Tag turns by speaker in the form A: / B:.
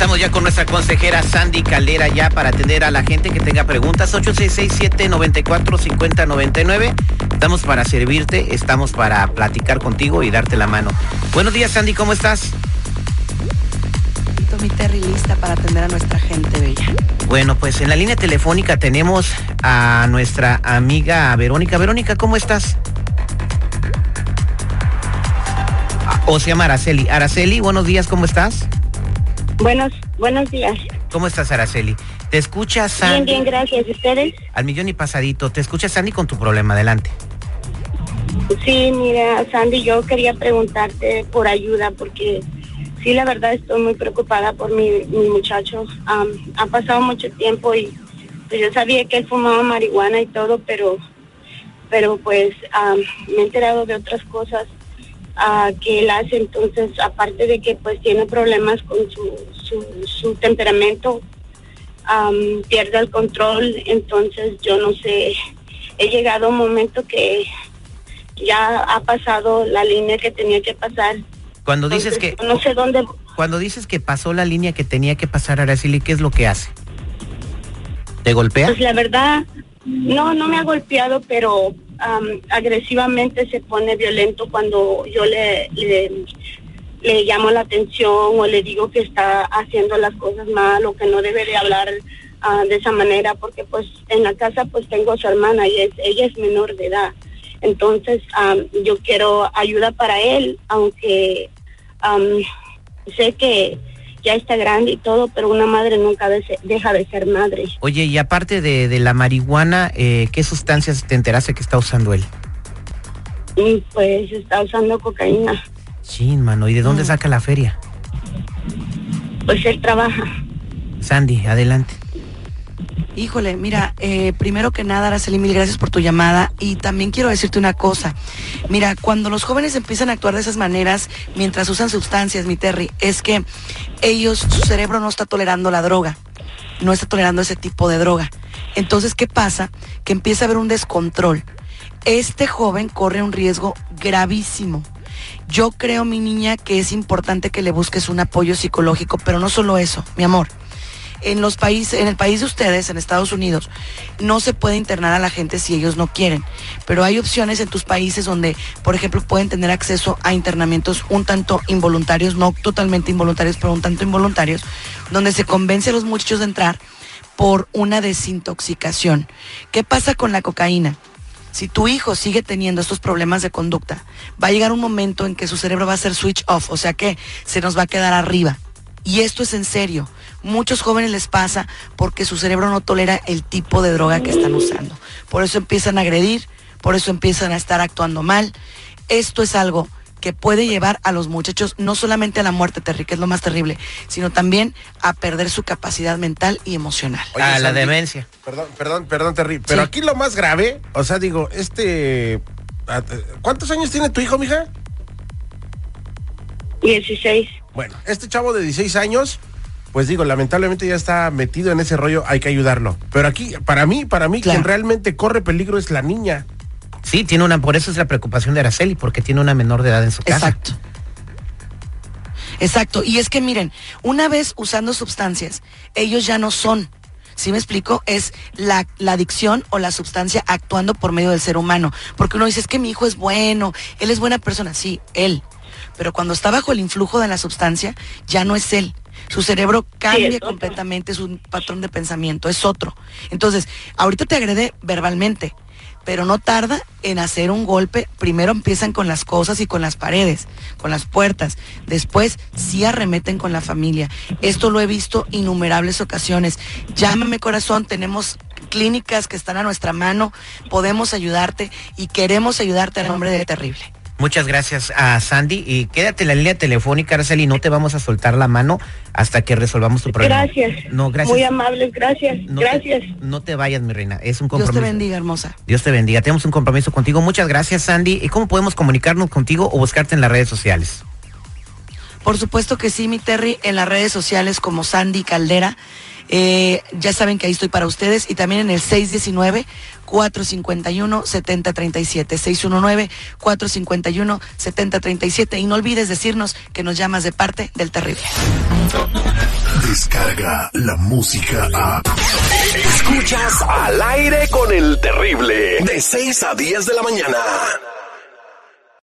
A: Estamos ya con nuestra consejera Sandy Caldera ya para atender a la gente que tenga preguntas. 8667-945099. Estamos para servirte, estamos para platicar contigo y darte la mano. Buenos días Sandy, ¿cómo estás?
B: Mi Terry lista para atender a nuestra gente bella.
A: Bueno, pues en la línea telefónica tenemos a nuestra amiga Verónica. Verónica, ¿cómo estás? O se llama Araceli. Araceli, buenos días, ¿cómo estás?
C: Buenos, buenos días.
A: ¿Cómo estás, Araceli? Te escucha
C: Bien,
A: Sandy.
C: bien, gracias. ¿Y ¿Ustedes?
A: Al millón y pasadito. Te escucha Sandy con tu problema. Adelante.
C: Sí, mira, Sandy, yo quería preguntarte por ayuda porque sí, la verdad estoy muy preocupada por mi, mi muchacho. Am, ha pasado mucho tiempo y pues, yo sabía que él fumaba marihuana y todo, pero, pero pues me he enterado de otras cosas ah, que él hace. Entonces, aparte de que pues tiene problemas con su, su, su temperamento, am, pierde el control, entonces yo no sé, he llegado a un momento que ya ha pasado la línea que tenía que pasar.
A: Cuando dices que
C: No sé dónde...
A: cuando dices que pasó la línea que tenía que pasar, Araceli, ¿qué es lo que hace? ¿Te golpea?
C: Pues la verdad, no, no me ha golpeado, pero am, agresivamente se pone violento cuando yo le, le, llamo la atención o le digo que está haciendo las cosas mal o que no debe de hablar ah, de esa manera, porque pues en la casa pues tengo a su hermana y es, ella es menor de edad. Entonces am, yo quiero ayuda para él, aunque am, sé que ya está grande y todo, pero una madre nunca de- deja de ser madre.
A: Oye, y aparte de, de la marihuana, eh, ¿qué sustancias te enteraste que está usando él?
C: Y pues está usando cocaína.
A: Sí, mano, ¿y de dónde saca la feria?
C: Pues él trabaja.
A: Sandy, adelante.
B: Híjole, mira, eh, primero que nada, Araceli, mil gracias por tu llamada y también quiero decirte una cosa. Mira, cuando los jóvenes empiezan a actuar de esas maneras mientras usan sustancias, mi Terry, es que ellos, su cerebro no está tolerando la droga, no está tolerando ese tipo de droga. Entonces, ¿qué pasa? Que empieza a haber un descontrol. Este joven corre un riesgo gravísimo. Yo creo, mi niña, que es importante que le busques un apoyo psicológico, pero no solo eso, mi amor en los países, en el país de ustedes, en Estados Unidos, no se puede internar a la gente si ellos no quieren. Pero hay opciones en tus países donde, por ejemplo, pueden tener acceso a internamientos un tanto involuntarios, no totalmente involuntarios, pero un tanto involuntarios, donde se convence a los muchachos de entrar por una desintoxicación. ¿Qué pasa con la cocaína? Si tu hijo sigue teniendo estos problemas de conducta, va a llegar un momento en que su cerebro va a ser switch off, o sea que se nos va a quedar arriba. Y esto es en serio. Muchos jóvenes les pasa porque su cerebro no tolera el tipo de droga que están usando. Por eso empiezan a agredir, por eso empiezan a estar actuando mal. Esto es algo que puede llevar a los muchachos no solamente a la muerte, Terry, que es lo más terrible, sino también a perder su capacidad mental y emocional.
D: Oye,
A: a la demencia.
D: Perdón, perdón, perdón, Terry. Pero
B: Sí.
D: aquí lo más grave, o sea, digo, este. ¿Cuántos años tiene tu hijo, mija?
C: 16.
D: Bueno, este chavo de 16 años, pues digo, lamentablemente ya está metido en ese rollo, hay que ayudarlo. Pero aquí, para mí, para mí,
B: Claro.
D: quien realmente corre peligro es la niña.
A: Sí, tiene una, por eso es la preocupación de Araceli, porque tiene una menor de edad en su casa.
B: Exacto. Exacto. Y es que miren, una vez usando sustancias, ellos ya no son. ¿Sí me explico? Es la, la adicción o la sustancia actuando por medio del ser humano. Porque uno dice, es que mi hijo es bueno, él es buena persona. Sí, él. Pero cuando está bajo el influjo de la sustancia, ya no es él. Su cerebro cambia completamente su patrón de pensamiento, es otro. Entonces, ahorita te agrede verbalmente, pero no tarda en hacer un golpe. Primero empiezan con las cosas y con las paredes, con las puertas. Después sí arremeten con la familia. Esto lo he visto innumerables ocasiones. Llámame corazón, tenemos clínicas que están a nuestra mano, podemos ayudarte y queremos ayudarte a nombre de Terrible.
A: Muchas gracias a Sandy y quédate en la línea telefónica, Araceli, no te vamos a soltar la mano hasta que resolvamos tu problema.
C: Gracias.
A: No, gracias.
C: Muy amables, gracias.
A: No
C: gracias.
A: Te, no te vayas, mi reina, es un
B: Dios
A: compromiso.
B: te bendiga, hermosa.
A: Dios te bendiga, tenemos un compromiso contigo. Muchas gracias, Sandy. ¿Y cómo podemos comunicarnos contigo o buscarte en las redes sociales?
B: Por supuesto que sí, mi Terry, en las redes sociales como Sandy Caldera. Eh, ya saben que ahí estoy para ustedes y también en el 619-451-7037. 619-451-7037. Y no olvides decirnos que nos llamas de parte del terrible.
E: Descarga la música a.
F: Escuchas al aire con el terrible. De 6 a 10 de la mañana.